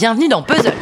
bienvenue dans Puzzle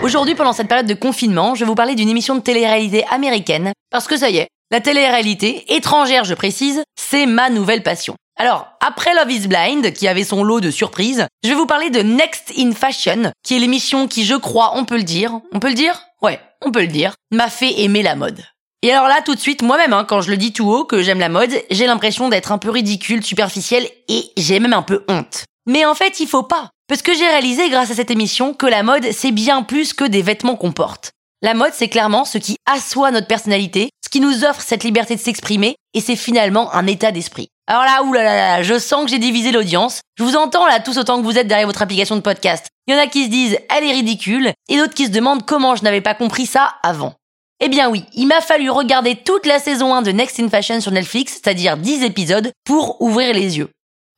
Aujourd'hui, pendant cette période de confinement, je vais vous parler d'une émission de télé-réalité américaine, parce que ça y est, la télé-réalité, étrangère je précise, c'est ma nouvelle passion. Alors, après Love is Blind, qui avait son lot de surprises, je vais vous parler de Next in Fashion, qui est l'émission qui, je crois, on peut le dire, on peut le dire? Ouais, on peut le dire, m'a fait aimer la mode. Et alors là, tout de suite, moi-même, hein, quand je le dis tout haut que j'aime la mode, j'ai l'impression d'être un peu ridicule, superficiel, et j'ai même un peu honte. Mais en fait, il faut pas. Parce que j'ai réalisé grâce à cette émission que la mode, c'est bien plus que des vêtements qu'on porte. La mode, c'est clairement ce qui assoit notre personnalité, ce qui nous offre cette liberté de s'exprimer, et c'est finalement un état d'esprit. Alors là, oulala, je sens que j'ai divisé l'audience. Je vous entends là tous autant que vous êtes derrière votre application de podcast. Il y en a qui se disent elle est ridicule, et d'autres qui se demandent comment je n'avais pas compris ça avant. Eh bien oui, il m'a fallu regarder toute la saison 1 de Next in Fashion sur Netflix, c'est-à-dire 10 épisodes, pour ouvrir les yeux.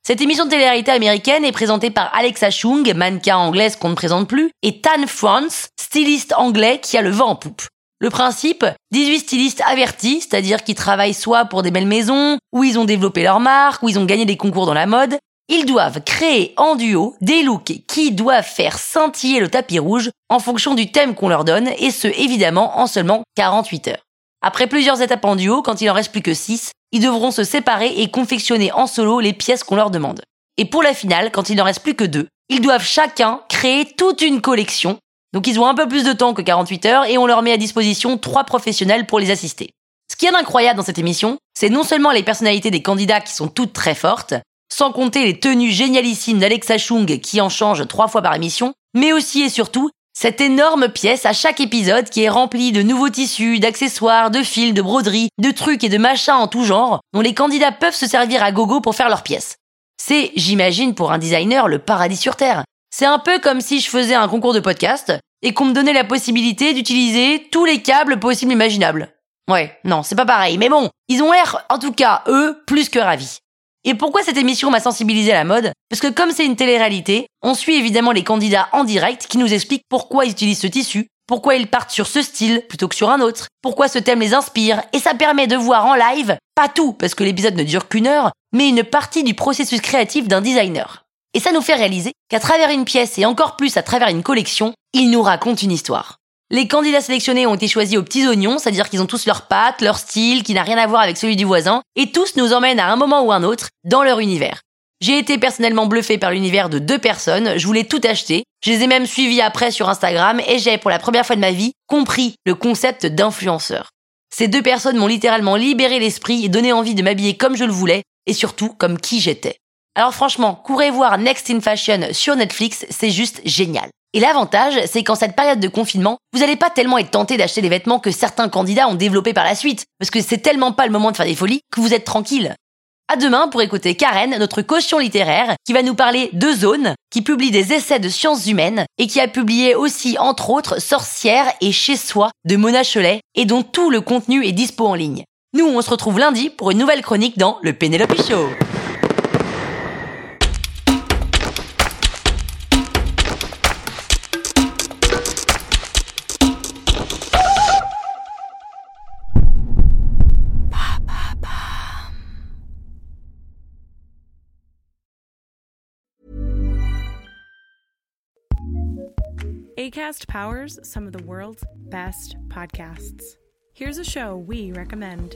Cette émission de télé-réalité américaine est présentée par Alexa Chung, mannequin anglaise qu'on ne présente plus, et Tan France, styliste anglais qui a le vent en poupe. Le principe, 18 stylistes avertis, c'est-à-dire qui travaillent soit pour des belles maisons, où ils ont développé leur marque, où ils ont gagné des concours dans la mode, ils doivent créer en duo des looks qui doivent faire scintiller le tapis rouge en fonction du thème qu'on leur donne, et ce évidemment en seulement 48 heures. Après plusieurs étapes en duo, quand il en reste plus que 6, ils devront se séparer et confectionner en solo les pièces qu'on leur demande. Et pour la finale, quand il n'en reste plus que deux, ils doivent chacun créer toute une collection. Donc ils ont un peu plus de temps que 48 heures et on leur met à disposition trois professionnels pour les assister. Ce qui est incroyable dans cette émission, c'est non seulement les personnalités des candidats qui sont toutes très fortes, sans compter les tenues génialissimes d'Alexa Chung qui en changent trois fois par émission, mais aussi et surtout cette énorme pièce à chaque épisode qui est remplie de nouveaux tissus, d'accessoires, de fils, de broderies, de trucs et de machins en tout genre dont les candidats peuvent se servir à gogo pour faire leurs pièces. C'est, j'imagine, pour un designer le paradis sur Terre. C'est un peu comme si je faisais un concours de podcast et qu'on me donnait la possibilité d'utiliser tous les câbles possibles imaginables. Ouais, non, c'est pas pareil, mais bon, ils ont l'air, en tout cas, eux, plus que ravis. Et pourquoi cette émission m'a sensibilisé à la mode? Parce que comme c'est une télé-réalité, on suit évidemment les candidats en direct qui nous expliquent pourquoi ils utilisent ce tissu, pourquoi ils partent sur ce style plutôt que sur un autre, pourquoi ce thème les inspire, et ça permet de voir en live, pas tout, parce que l'épisode ne dure qu'une heure, mais une partie du processus créatif d'un designer. Et ça nous fait réaliser qu'à travers une pièce et encore plus à travers une collection, il nous raconte une histoire. Les candidats sélectionnés ont été choisis aux petits oignons, c'est-à-dire qu'ils ont tous leurs pattes, leur style, qui n'a rien à voir avec celui du voisin, et tous nous emmènent à un moment ou un autre dans leur univers. J'ai été personnellement bluffé par l'univers de deux personnes, je voulais tout acheter, je les ai même suivis après sur Instagram, et j'ai, pour la première fois de ma vie, compris le concept d'influenceur. Ces deux personnes m'ont littéralement libéré l'esprit et donné envie de m'habiller comme je le voulais, et surtout comme qui j'étais. Alors franchement, courez voir Next in Fashion sur Netflix, c'est juste génial. Et l'avantage, c'est qu'en cette période de confinement, vous n'allez pas tellement être tenté d'acheter des vêtements que certains candidats ont développés par la suite, parce que c'est tellement pas le moment de faire des folies que vous êtes tranquille. À demain pour écouter Karen, notre caution littéraire, qui va nous parler de Zone, qui publie des essais de sciences humaines et qui a publié aussi, entre autres, Sorcière et Chez Soi de Mona Cholet et dont tout le contenu est dispo en ligne. Nous, on se retrouve lundi pour une nouvelle chronique dans le Penelope Show. ACAST powers some of the world's best podcasts. Here's a show we recommend.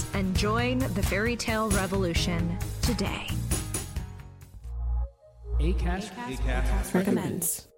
and join the fairy tale revolution today. ACAST, ACAST, Recommends.